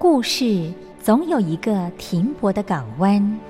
故事总有一个停泊的港湾。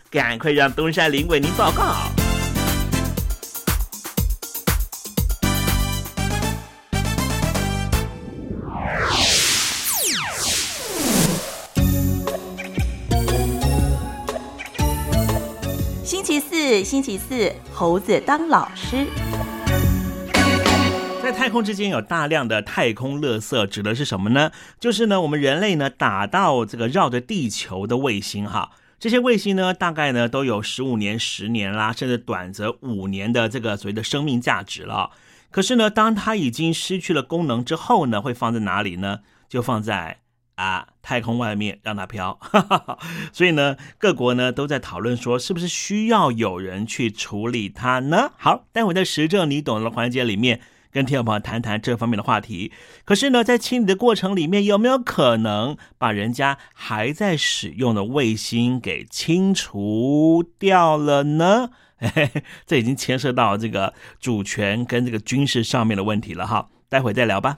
赶快让东山林为您报告。星期四，星期四，猴子当老师。在太空之间有大量的太空垃圾，指的是什么呢？就是呢，我们人类呢打到这个绕着地球的卫星哈。这些卫星呢，大概呢都有十五年、十年啦，甚至短则五年的这个所谓的生命价值了。可是呢，当它已经失去了功能之后呢，会放在哪里呢？就放在啊太空外面让它飘。所以呢，各国呢都在讨论说，是不是需要有人去处理它呢？好，待会在实证你懂的环节里面。跟听众朋友谈谈这方面的话题。可是呢，在清理的过程里面，有没有可能把人家还在使用的卫星给清除掉了呢？这已经牵涉到这个主权跟这个军事上面的问题了哈。待会再聊吧。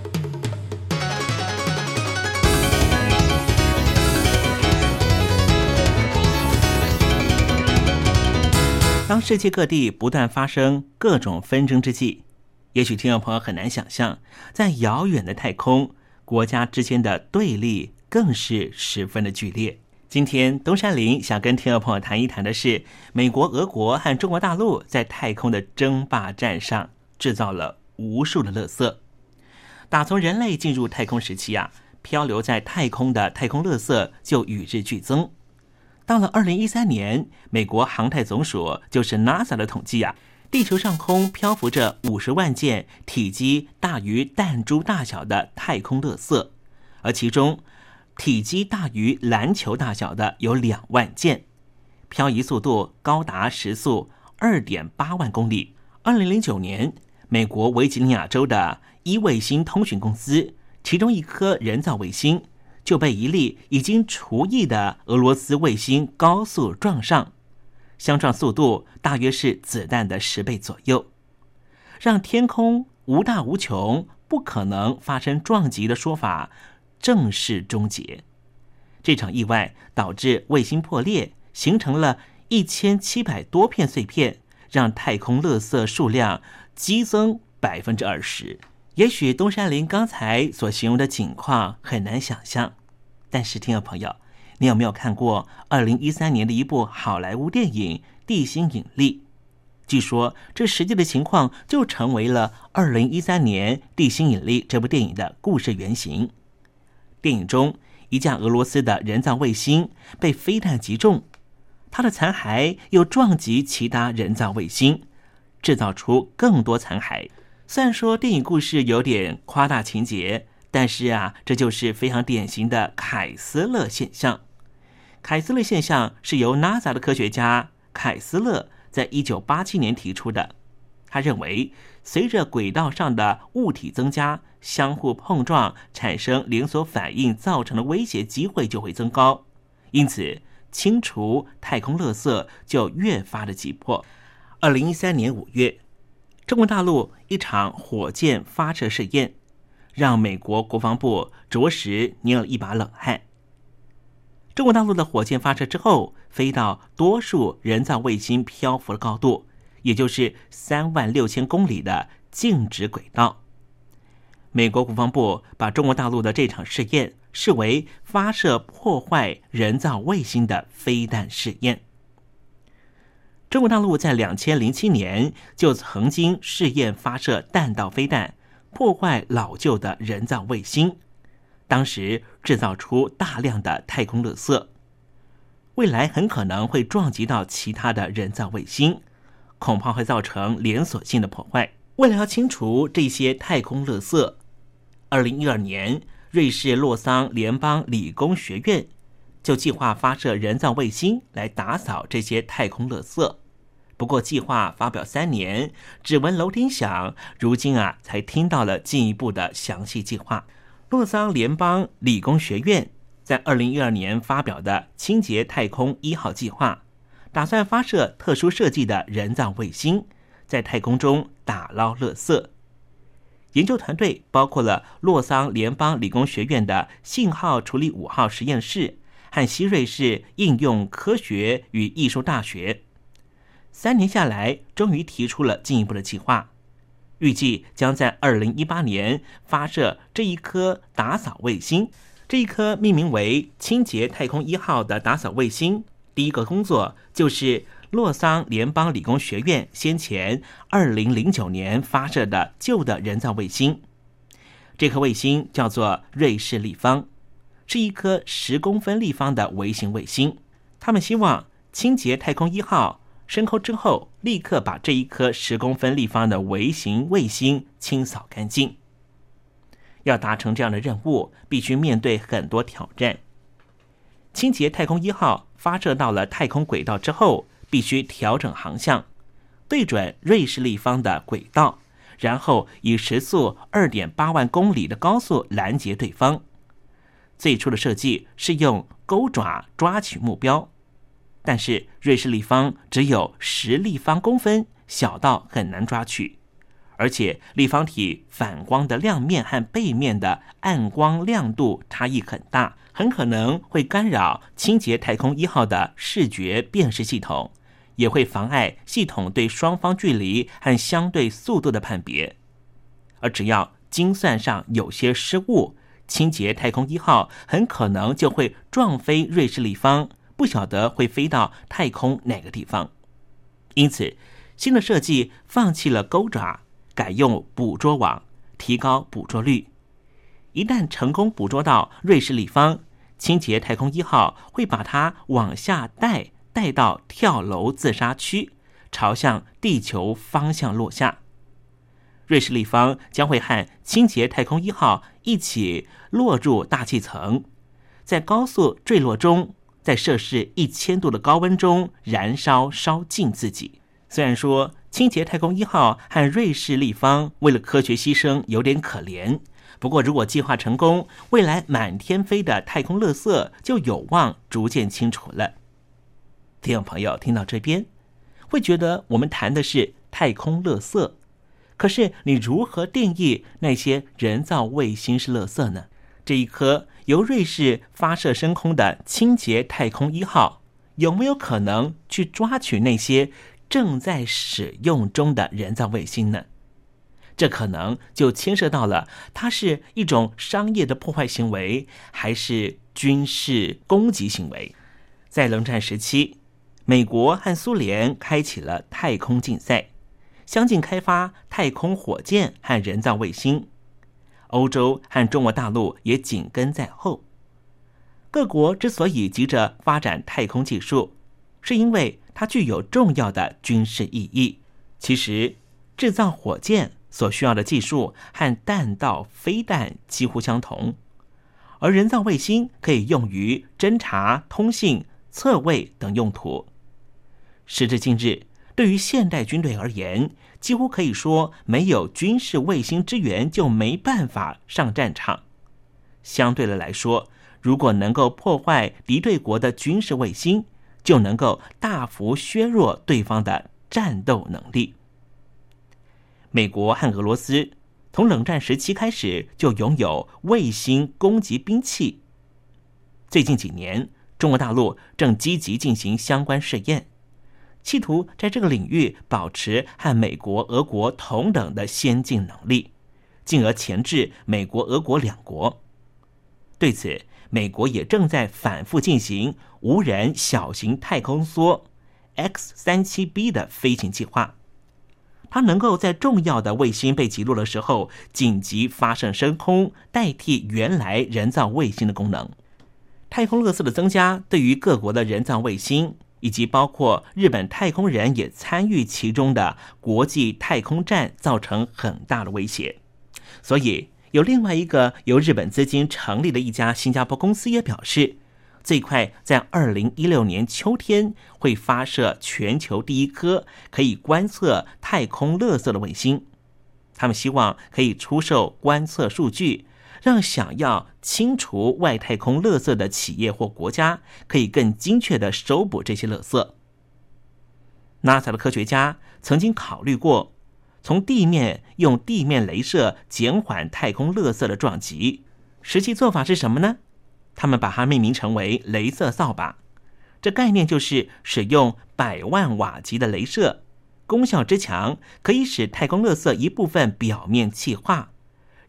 当世界各地不断发生各种纷争之际，也许听众朋友很难想象，在遥远的太空，国家之间的对立更是十分的剧烈。今天东山林想跟听众朋友谈一谈的是，美国、俄国和中国大陆在太空的争霸战上制造了无数的垃圾。打从人类进入太空时期啊，漂流在太空的太空垃圾就与日俱增。到了二零一三年，美国航太总署就是 NASA 的统计啊，地球上空漂浮着五十万件体积大于弹珠大小的太空垃圾，而其中体积大于篮球大小的有两万件，漂移速度高达时速二点八万公里。二零零九年，美国维吉尼亚州的一卫星通讯公司，其中一颗人造卫星。就被一粒已经除役的俄罗斯卫星高速撞上，相撞速度大约是子弹的十倍左右，让天空无大无穷、不可能发生撞击的说法正式终结。这场意外导致卫星破裂，形成了一千七百多片碎片，让太空垃圾数量激增百分之二十。也许东山林刚才所形容的景况很难想象，但是听众朋友，你有没有看过二零一三年的一部好莱坞电影《地心引力》？据说这实际的情况就成为了二零一三年《地心引力》这部电影的故事原型。电影中，一架俄罗斯的人造卫星被飞弹击中，它的残骸又撞击其他人造卫星，制造出更多残骸。虽然说电影故事有点夸大情节，但是啊，这就是非常典型的凯斯勒现象。凯斯勒现象是由 NASA 的科学家凯斯勒在一九八七年提出的。他认为，随着轨道上的物体增加，相互碰撞产生连锁反应造成的威胁机会就会增高，因此清除太空垃圾就越发的急迫。二零一三年五月。中国大陆一场火箭发射试验，让美国国防部着实捏了一把冷汗。中国大陆的火箭发射之后，飞到多数人造卫星漂浮的高度，也就是三万六千公里的静止轨道。美国国防部把中国大陆的这场试验视为发射破坏人造卫星的飞弹试验。中国大陆在两千零七年就曾经试验发射弹道飞弹，破坏老旧的人造卫星，当时制造出大量的太空垃圾，未来很可能会撞击到其他的人造卫星，恐怕会造成连锁性的破坏。为了要清除这些太空垃圾，二零一二年，瑞士洛桑联邦理工学院就计划发射人造卫星来打扫这些太空垃圾。不过，计划发表三年，只闻楼梯响，如今啊，才听到了进一步的详细计划。洛桑联邦理工学院在二零一二年发表的“清洁太空一号计划”，打算发射特殊设计的人造卫星，在太空中打捞垃圾。研究团队包括了洛桑联邦理工学院的信号处理五号实验室和西瑞士应用科学与艺术大学。三年下来，终于提出了进一步的计划，预计将在二零一八年发射这一颗打扫卫星。这一颗命名为“清洁太空一号”的打扫卫星，第一个工作就是洛桑联邦理工学院先前二零零九年发射的旧的人造卫星。这颗卫星叫做瑞士立方，是一颗十公分立方的微型卫星。他们希望清洁太空一号。升空之后，立刻把这一颗十公分立方的微型卫星清扫干净。要达成这样的任务，必须面对很多挑战。清洁太空一号发射到了太空轨道之后，必须调整航向，对准瑞士立方的轨道，然后以时速二点八万公里的高速拦截对方。最初的设计是用钩爪抓取目标。但是瑞士立方只有十立方公分，小到很难抓取，而且立方体反光的亮面和背面的暗光亮度差异很大，很可能会干扰清洁太空一号的视觉辨识系统，也会妨碍系统对双方距离和相对速度的判别。而只要精算上有些失误，清洁太空一号很可能就会撞飞瑞士立方，不晓得会飞到太空哪个地方。因此，新的设计放弃了钩爪，改用捕捉网，提高捕捉率。一旦成功捕捉到瑞士立方，清洁太空一号会把它往下带，带到跳楼自杀区，朝向地球方向落下。瑞士立方将会和清洁太空一号一起落入大气层，在高速坠落中，在摄氏一千度的高温中燃烧烧尽自己。虽然说清洁太空一号和瑞士立方为了科学牺牲有点可怜。不过，如果计划成功，未来满天飞的太空垃圾就有望逐渐清除了。听众朋友，听到这边，会觉得我们谈的是太空垃圾，可是你如何定义那些人造卫星是垃圾呢？这一颗由瑞士发射升空的清洁太空一号，有没有可能去抓取那些正在使用中的人造卫星呢？这可能就牵涉到了，它是一种商业的破坏行为，还是军事攻击行为？在冷战时期，美国和苏联开启了太空竞赛，相继开发太空火箭和人造卫星。欧洲和中国大陆也紧跟在后。各国之所以急着发展太空技术，是因为它具有重要的军事意义。其实，制造火箭。所需要的技术和弹道飞弹几乎相同，而人造卫星可以用于侦察、通信、测位等用途。时至今日，对于现代军队而言，几乎可以说没有军事卫星支援就没办法上战场。相对的来说，如果能够破坏敌对国的军事卫星，就能够大幅削弱对方的战斗能力。美国和俄罗斯从冷战时期开始就拥有卫星攻击兵器。最近几年，中国大陆正积极进行相关试验，企图在这个领域保持和美国、俄国同等的先进能力，进而钳制美国、俄国两国。对此，美国也正在反复进行无人小型太空梭 X 三七 B 的飞行计划。它能够在重要的卫星被击落的时候紧急发射升空，代替原来人造卫星的功能。太空垃圾的增加对于各国的人造卫星，以及包括日本太空人也参与其中的国际太空站造成很大的威胁。所以，有另外一个由日本资金成立的一家新加坡公司也表示。最快在二零一六年秋天会发射全球第一颗可以观测太空垃圾的卫星。他们希望可以出售观测数据，让想要清除外太空垃圾的企业或国家可以更精确的收捕这些垃圾。NASA 的科学家曾经考虑过从地面用地面镭射减缓太空垃圾的撞击，实际做法是什么呢？他们把它命名成为“镭射扫把”，这概念就是使用百万瓦级的镭射，功效之强，可以使太空垃圾一部分表面气化，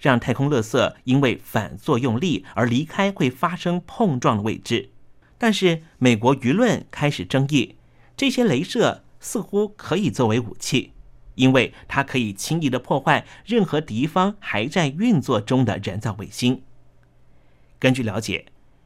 让太空垃圾因为反作用力而离开会发生碰撞的位置。但是美国舆论开始争议，这些镭射似乎可以作为武器，因为它可以轻易的破坏任何敌方还在运作中的人造卫星。根据了解。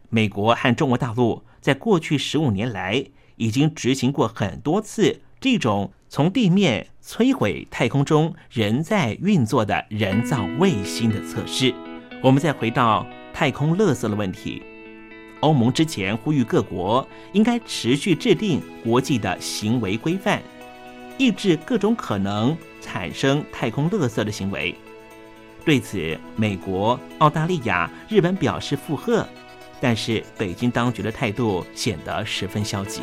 美国和中国大陆在过去十五年来已经执行过很多次这种从地面摧毁太空中仍在运作的人造卫星的测试。我们再回到太空垃圾的问题，欧盟之前呼吁各国应该持续制定国际的行为规范，抑制各种可能产生太空垃圾的行为。对此，美国、澳大利亚、日本表示附和。但是，北京当局的态度显得十分消极。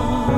Oh.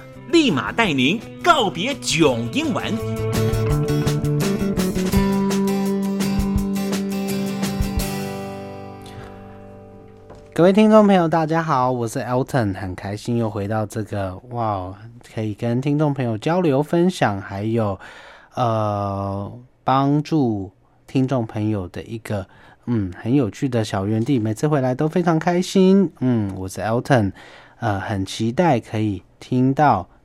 立马带您告别囧英文。各位听众朋友，大家好，我是 Elton，很开心又回到这个哇，可以跟听众朋友交流分享，还有呃帮助听众朋友的一个嗯很有趣的小园地，每次回来都非常开心。嗯，我是 Elton，呃，很期待可以听到。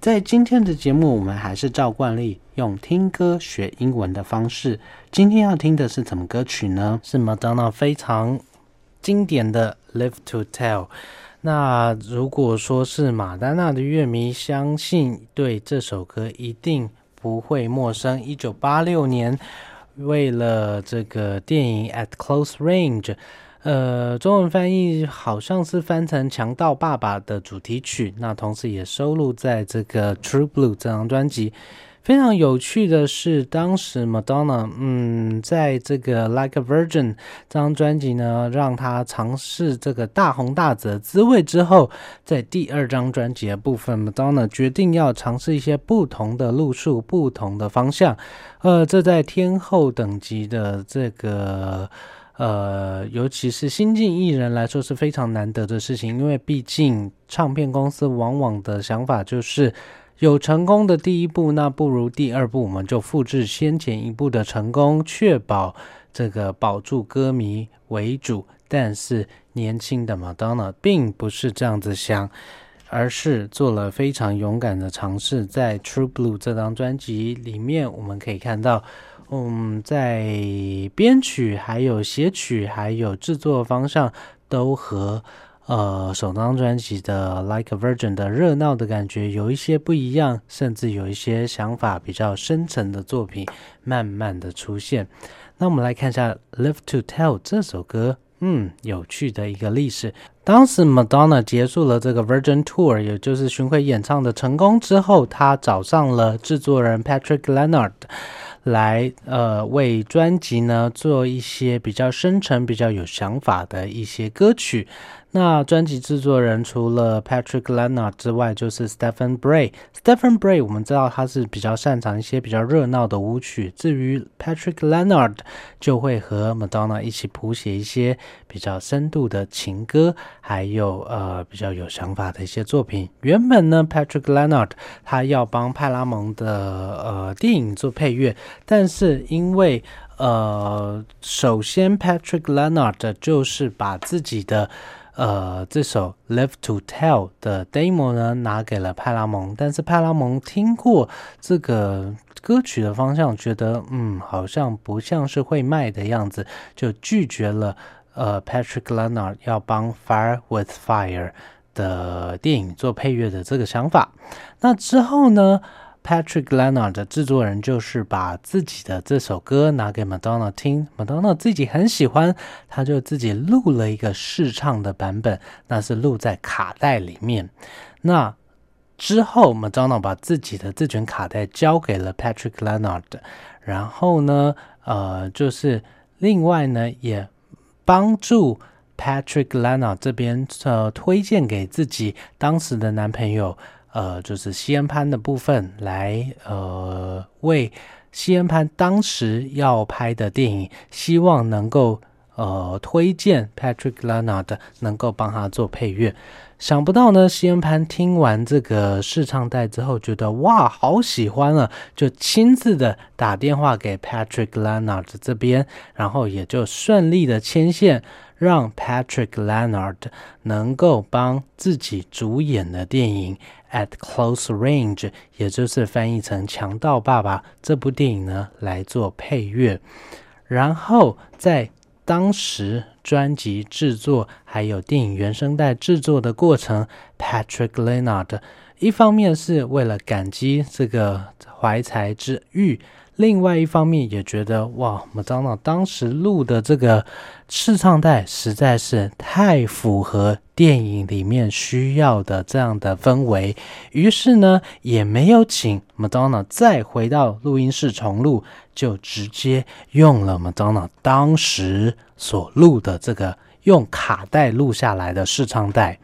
在今天的节目，我们还是照惯例用听歌学英文的方式。今天要听的是什么歌曲呢？是 Madonna 非常经典的《Live to Tell》。那如果说是马丹娜的乐迷，相信对这首歌一定不会陌生。一九八六年，为了这个电影《At Close Range》。呃，中文翻译好像是翻成《强盗爸爸》的主题曲，那同时也收录在这个《True Blue》这张专辑。非常有趣的是，当时 Madonna，嗯，在这个《Like a Virgin》这张专辑呢，让她尝试这个大红大紫的滋味之后，在第二张专辑的部分，Madonna 决定要尝试一些不同的路数、不同的方向。呃，这在天后等级的这个。呃，尤其是新晋艺人来说是非常难得的事情，因为毕竟唱片公司往往的想法就是有成功的第一步，那不如第二步我们就复制先前一步的成功，确保这个保住歌迷为主。但是年轻的 Madonna 并不是这样子想，而是做了非常勇敢的尝试。在《True Blue》这张专辑里面，我们可以看到。嗯，在编曲、还有写曲、还有制作方向，都和呃首张专辑的《Like a Virgin》的热闹的感觉有一些不一样，甚至有一些想法比较深层的作品慢慢的出现。那我们来看一下《Live to Tell》这首歌，嗯，有趣的一个历史。当时 Madonna 结束了这个 Virgin Tour，也就是巡回演唱的成功之后，她找上了制作人 Patrick Leonard。来，呃，为专辑呢做一些比较深沉、比较有想法的一些歌曲。那专辑制作人除了 Patrick Leonard 之外，就是 Stephen Bray。Stephen Bray 我们知道他是比较擅长一些比较热闹的舞曲，至于 Patrick Leonard 就会和 Madonna 一起谱写一些比较深度的情歌，还有呃比较有想法的一些作品。原本呢，Patrick Leonard 他要帮派拉蒙的呃电影做配乐，但是因为呃，首先 Patrick Leonard 就是把自己的呃这首《Live to Tell》的 demo 呢拿给了派拉蒙，但是派拉蒙听过这个歌曲的方向，觉得嗯好像不像是会卖的样子，就拒绝了呃 Patrick Leonard 要帮《Fire with Fire》的电影做配乐的这个想法。那之后呢？Patrick Leonard 的制作人就是把自己的这首歌拿给 Madonna 听，Madonna 自己很喜欢，他就自己录了一个试唱的版本，那是录在卡带里面。那之后，Madonna 把自己的这卷卡带交给了 Patrick Leonard，然后呢，呃，就是另外呢，也帮助 Patrick Leonard 这边呃推荐给自己当时的男朋友。呃，就是西恩潘的部分来，呃，为西恩潘当时要拍的电影，希望能够呃推荐 Patrick Leonard 能够帮他做配乐。想不到呢，西恩潘听完这个试唱带之后，觉得哇，好喜欢啊，就亲自的打电话给 Patrick Leonard 这边，然后也就顺利的牵线，让 Patrick Leonard 能够帮自己主演的电影。At close range，也就是翻译成《强盗爸爸》这部电影呢来做配乐，然后在当时专辑制作还有电影原声带制作的过程，Patrick Leonard 一方面是为了感激这个怀才之遇。另外一方面也觉得哇，麦当娜当时录的这个试唱带实在是太符合电影里面需要的这样的氛围，于是呢也没有请麦当娜再回到录音室重录，就直接用了麦当娜当时所录的这个用卡带录下来的试唱带，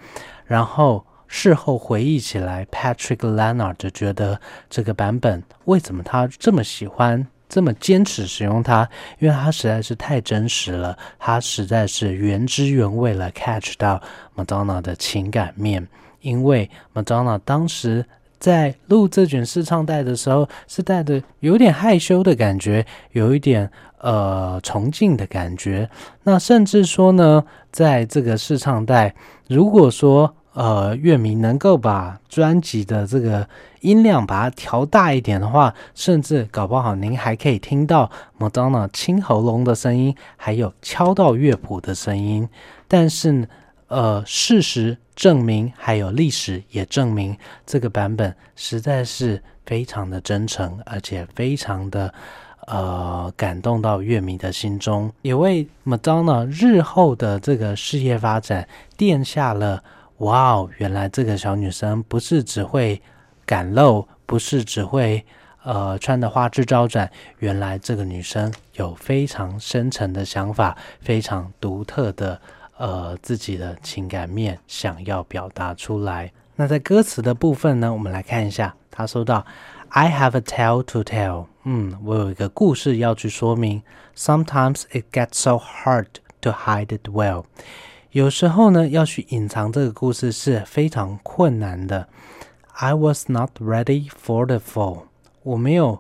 然后。事后回忆起来，Patrick Leonard 就觉得这个版本为什么他这么喜欢，这么坚持使用它？因为它实在是太真实了，它实在是原汁原味了，catch 到 Madonna 的情感面。因为 Madonna 当时在录这卷试唱带的时候，是带着有点害羞的感觉，有一点呃崇敬的感觉。那甚至说呢，在这个试唱带，如果说呃，乐迷能够把专辑的这个音量把它调大一点的话，甚至搞不好您还可以听到 Madonna 清喉咙的声音，还有敲到乐谱的声音。但是，呃，事实证明，还有历史也证明，这个版本实在是非常的真诚，而且非常的呃感动到乐迷的心中，也为 Madonna 日后的这个事业发展奠下了。哇哦，原来这个小女生不是只会赶路，不是只会呃穿的花枝招展。原来这个女生有非常深沉的想法，非常独特的呃自己的情感面想要表达出来。那在歌词的部分呢，我们来看一下，她说到：“I have a tale to tell。”嗯，我有一个故事要去说明。Sometimes it gets so hard to hide it well。有时候呢，要去隐藏这个故事是非常困难的。I was not ready for the fall。我没有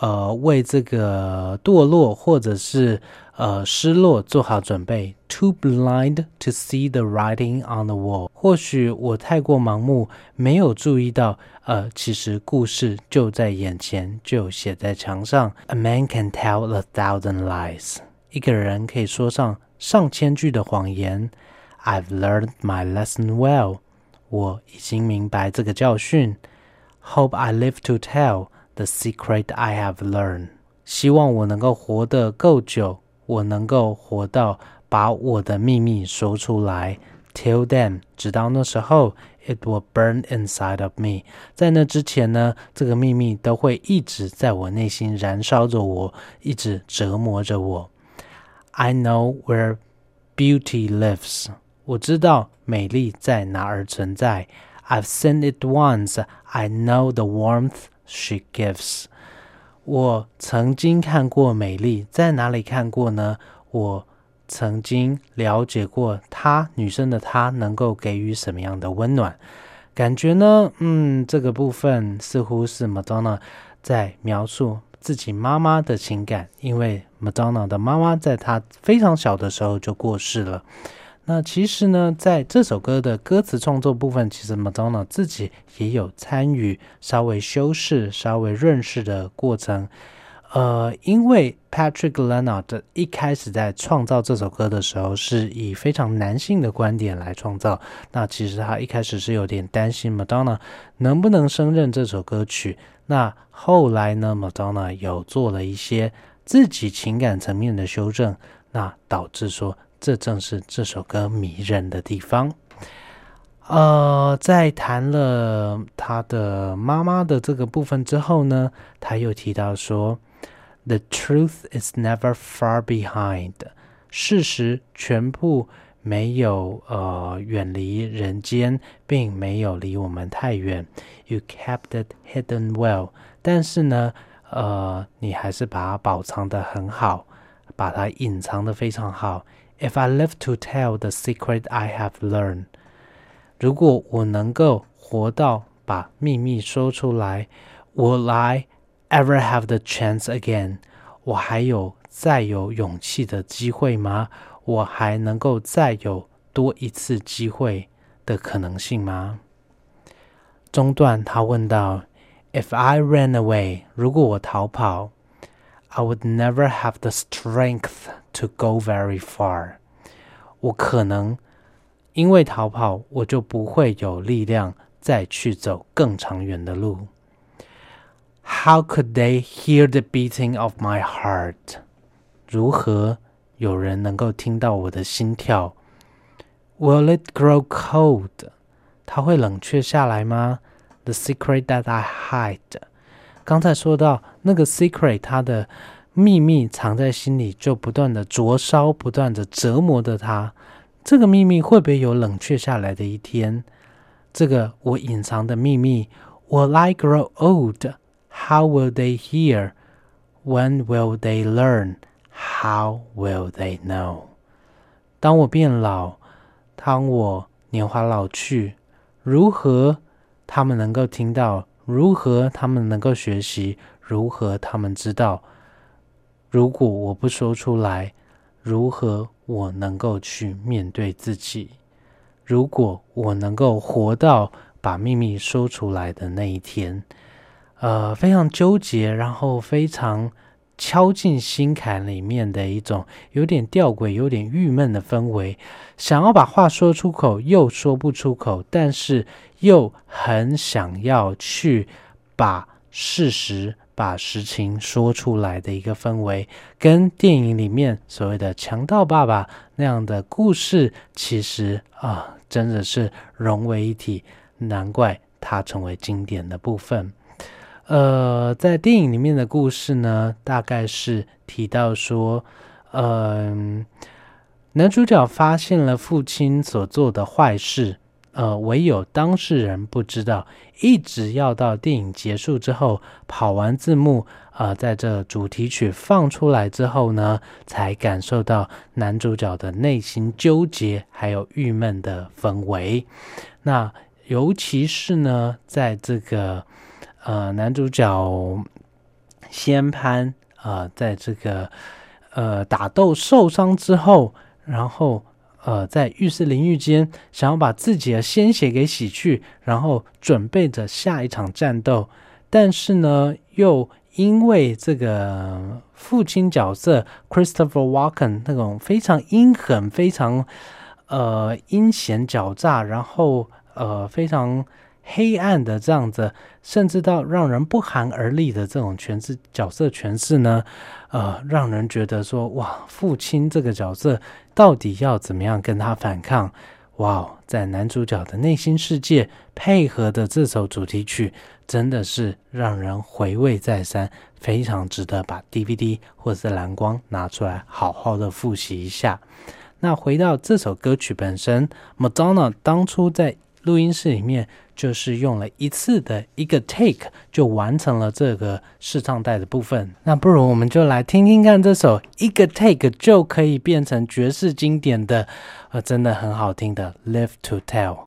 呃为这个堕落或者是呃失落做好准备。Too blind to see the writing on the wall。或许我太过盲目，没有注意到呃，其实故事就在眼前，就写在墙上。A man can tell a thousand lies。一个人可以说上上千句的谎言。I've learned my lesson well。我已经明白这个教训。Hope I live to tell the secret I have learned。希望我能够活得够久，我能够活到把我的秘密说出来。Till then，直到那时候，it will burn inside of me。在那之前呢，这个秘密都会一直在我内心燃烧着我，一直折磨着我。I know where beauty lives。 我知道美丽在哪儿存在。I've seen it once. I know the warmth she gives. 我曾经看过美丽，在哪里看过呢？我曾经了解过她，女生的她能够给予什么样的温暖？感觉呢？嗯，这个部分似乎是 Madonna 在描述自己妈妈的情感，因为 Madonna 的妈妈在她非常小的时候就过世了。那其实呢，在这首歌的歌词创作部分，其实 Madonna 自己也有参与，稍微修饰、稍微润饰的过程。呃，因为 Patrick Leonard 一开始在创造这首歌的时候，是以非常男性的观点来创造。那其实他一开始是有点担心 Madonna 能不能胜任这首歌曲。那后来呢，Madonna 有做了一些自己情感层面的修正，那导致说。这正是这首歌迷人的地方。呃，在谈了他的妈妈的这个部分之后呢，他又提到说：“The truth is never far behind。事实全部没有呃远离人间，并没有离我们太远。You kept it hidden well。但是呢，呃，你还是把它保藏的很好，把它隐藏的非常好。” If I live to tell the secret I have learned，如果我能够活到把秘密说出来，Will I ever have the chance again？我还有再有勇气的机会吗？我还能够再有多一次机会的可能性吗？中段他问道：If I ran away，如果我逃跑 ？I would never have the strength to go very far。我可能因为逃跑，我就不会有力量再去走更长远的路。How could they hear the beating of my heart？如何有人能够听到我的心跳？Will it grow cold？它会冷却下来吗？The secret that I hide。刚才说到 那个 secret，它的秘密藏在心里，就不断的灼烧，不断的折磨着他。这个秘密会不会有冷却下来的一天？这个我隐藏的秘密，Will I grow old? How will they hear? When will they learn? How will they know? 当我变老，当我年华老去，如何他们能够听到？如何他们能够学习？如何他们知道？如果我不说出来，如何我能够去面对自己？如果我能够活到把秘密说出来的那一天，呃，非常纠结，然后非常敲进心坎里面的一种有点吊诡、有点郁闷的氛围，想要把话说出口，又说不出口，但是。又很想要去把事实、把实情说出来的一个氛围，跟电影里面所谓的强盗爸爸那样的故事，其实啊，真的是融为一体，难怪它成为经典的部分。呃，在电影里面的故事呢，大概是提到说，嗯，男主角发现了父亲所做的坏事。呃，唯有当事人不知道，一直要到电影结束之后，跑完字幕，呃，在这主题曲放出来之后呢，才感受到男主角的内心纠结还有郁闷的氛围。那尤其是呢，在这个呃男主角先攀啊，在这个呃打斗受伤之后，然后。呃，在浴室淋浴间，想要把自己的鲜血给洗去，然后准备着下一场战斗，但是呢，又因为这个父亲角色 Christopher Walken 那种非常阴狠、非常呃阴险狡诈，然后呃非常黑暗的这样子，甚至到让人不寒而栗的这种诠释角色诠释呢，呃，让人觉得说，哇，父亲这个角色。到底要怎么样跟他反抗？哇哦，在男主角的内心世界配合的这首主题曲，真的是让人回味再三，非常值得把 DVD 或者是蓝光拿出来好好的复习一下。那回到这首歌曲本身，Madonna 当初在录音室里面。就是用了一次的一个 take 就完成了这个试唱带的部分。那不如我们就来听听看这首一个 take 就可以变成爵士经典的，呃，真的很好听的《Live to Tell》。